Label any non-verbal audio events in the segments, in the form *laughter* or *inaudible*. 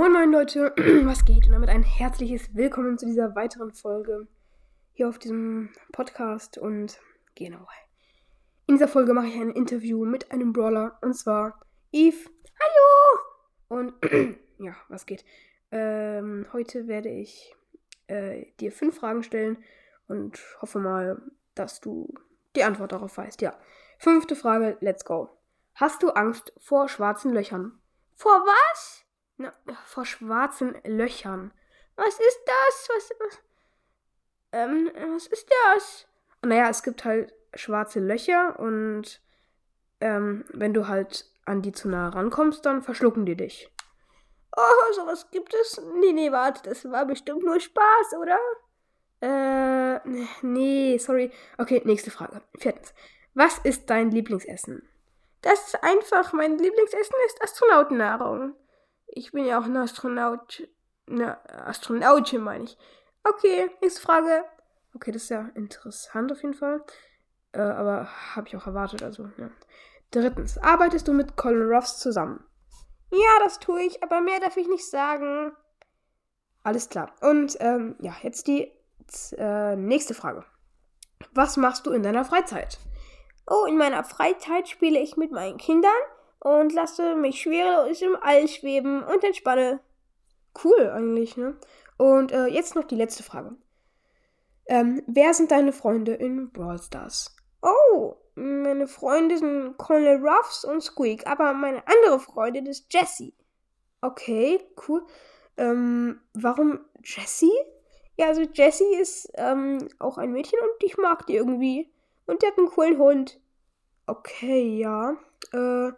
Moin moin Leute, *clears throat* was geht? Und damit ein herzliches Willkommen zu dieser weiteren Folge hier auf diesem Podcast. Und genau, in dieser Folge mache ich ein Interview mit einem Brawler und zwar Eve. Hallo! Und *clears throat* ja, was geht? Ähm, heute werde ich äh, dir fünf Fragen stellen und hoffe mal, dass du die Antwort darauf weißt. Ja. Fünfte Frage, let's go. Hast du Angst vor schwarzen Löchern? Vor was? Na, vor schwarzen Löchern. Was ist das? Was, was, ähm, was ist das? Naja, es gibt halt schwarze Löcher und ähm, wenn du halt an die zu nah rankommst, dann verschlucken die dich. Oh, sowas gibt es? Nee, nee, warte, das war bestimmt nur Spaß, oder? Äh, nee, sorry. Okay, nächste Frage. Viertens. Was ist dein Lieblingsessen? Das ist einfach, mein Lieblingsessen ist Astronautennahrung. Ich bin ja auch ein Astronaut. Ne, Astronautin meine ich. Okay, nächste Frage. Okay, das ist ja interessant auf jeden Fall. Äh, aber habe ich auch erwartet, also, ja. Drittens, arbeitest du mit Colin Ruffs zusammen? Ja, das tue ich, aber mehr darf ich nicht sagen. Alles klar. Und ähm, ja, jetzt die äh, nächste Frage. Was machst du in deiner Freizeit? Oh, in meiner Freizeit spiele ich mit meinen Kindern und lasse mich schwerelos im All schweben und entspanne. Cool eigentlich, ne? Und äh, jetzt noch die letzte Frage. Ähm, wer sind deine Freunde in Brawl Stars? Oh, meine Freunde sind Colonel Ruffs und Squeak, aber meine andere Freundin ist Jessie. Okay, cool. Ähm, warum Jessie? Ja, also Jessie ist ähm, auch ein Mädchen und ich mag die irgendwie. Und der hat einen coolen Hund. Okay, ja. Äh,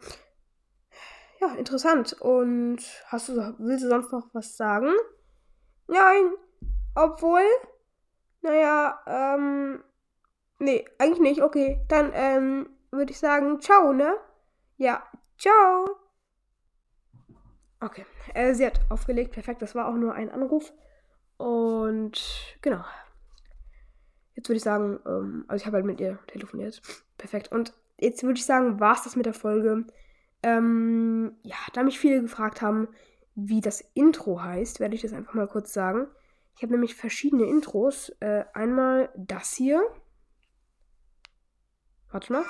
ja, interessant. Und hast du, willst du sonst noch was sagen? Nein. Obwohl, naja, ähm, nee, eigentlich nicht. Okay, dann, ähm, würde ich sagen, ciao, ne? Ja, ciao. Okay, äh, sie hat aufgelegt. Perfekt, das war auch nur ein Anruf. Und genau. Jetzt würde ich sagen, ähm, also ich habe halt mit ihr telefoniert. Perfekt. Und jetzt würde ich sagen, war es das mit der Folge. Ähm, ja, da mich viele gefragt haben, wie das Intro heißt, werde ich das einfach mal kurz sagen. Ich habe nämlich verschiedene Intros. Äh, einmal das hier. Warte mal.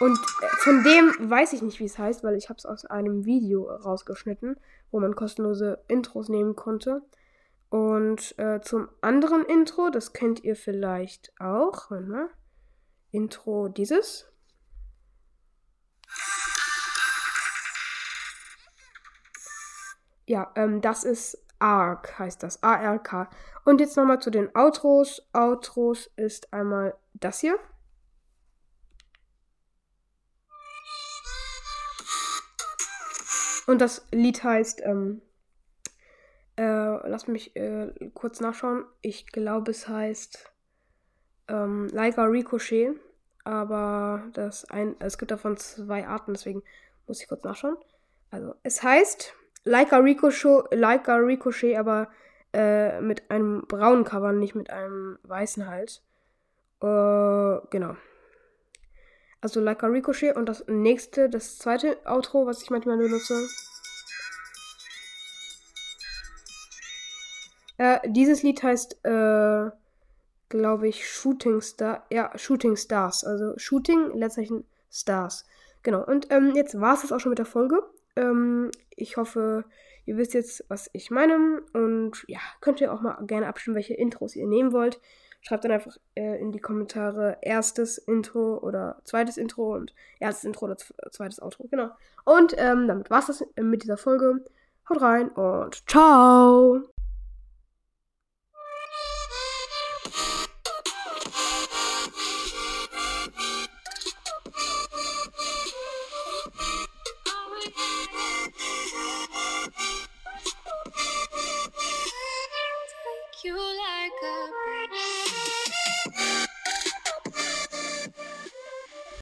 Und äh, von dem weiß ich nicht, wie es heißt, weil ich habe es aus einem Video rausgeschnitten, wo man kostenlose Intros nehmen konnte. Und äh, zum anderen Intro, das kennt ihr vielleicht auch. Warte mal. Intro dieses. Ja, ähm, das ist ARK, heißt das. A-R-K. Und jetzt nochmal zu den Outros. Outros ist einmal das hier. Und das Lied heißt, ähm, äh, lass mich äh, kurz nachschauen. Ich glaube, es heißt ähm, Leica Ricochet. Aber das ein, es gibt davon zwei Arten, deswegen muss ich kurz nachschauen. Also, es heißt Leica Ricochet, Leica Ricochet aber äh, mit einem braunen Cover, nicht mit einem weißen Hals. Äh, genau. Also Leica Ricochet und das nächste, das zweite Outro, was ich manchmal benutze. Äh, dieses Lied heißt, äh, glaube ich, Shooting Star. Ja, Shooting Stars. Also Shooting, Leerzeichen Stars. Genau. Und ähm, jetzt war es das auch schon mit der Folge. Ähm, ich hoffe, ihr wisst jetzt, was ich meine. Und ja, könnt ihr auch mal gerne abstimmen, welche Intros ihr nehmen wollt. Schreibt dann einfach äh, in die Kommentare erstes Intro oder zweites Intro und erstes Intro oder zweites Outro. Genau. Und ähm, damit war es das mit dieser Folge. Haut rein und ciao!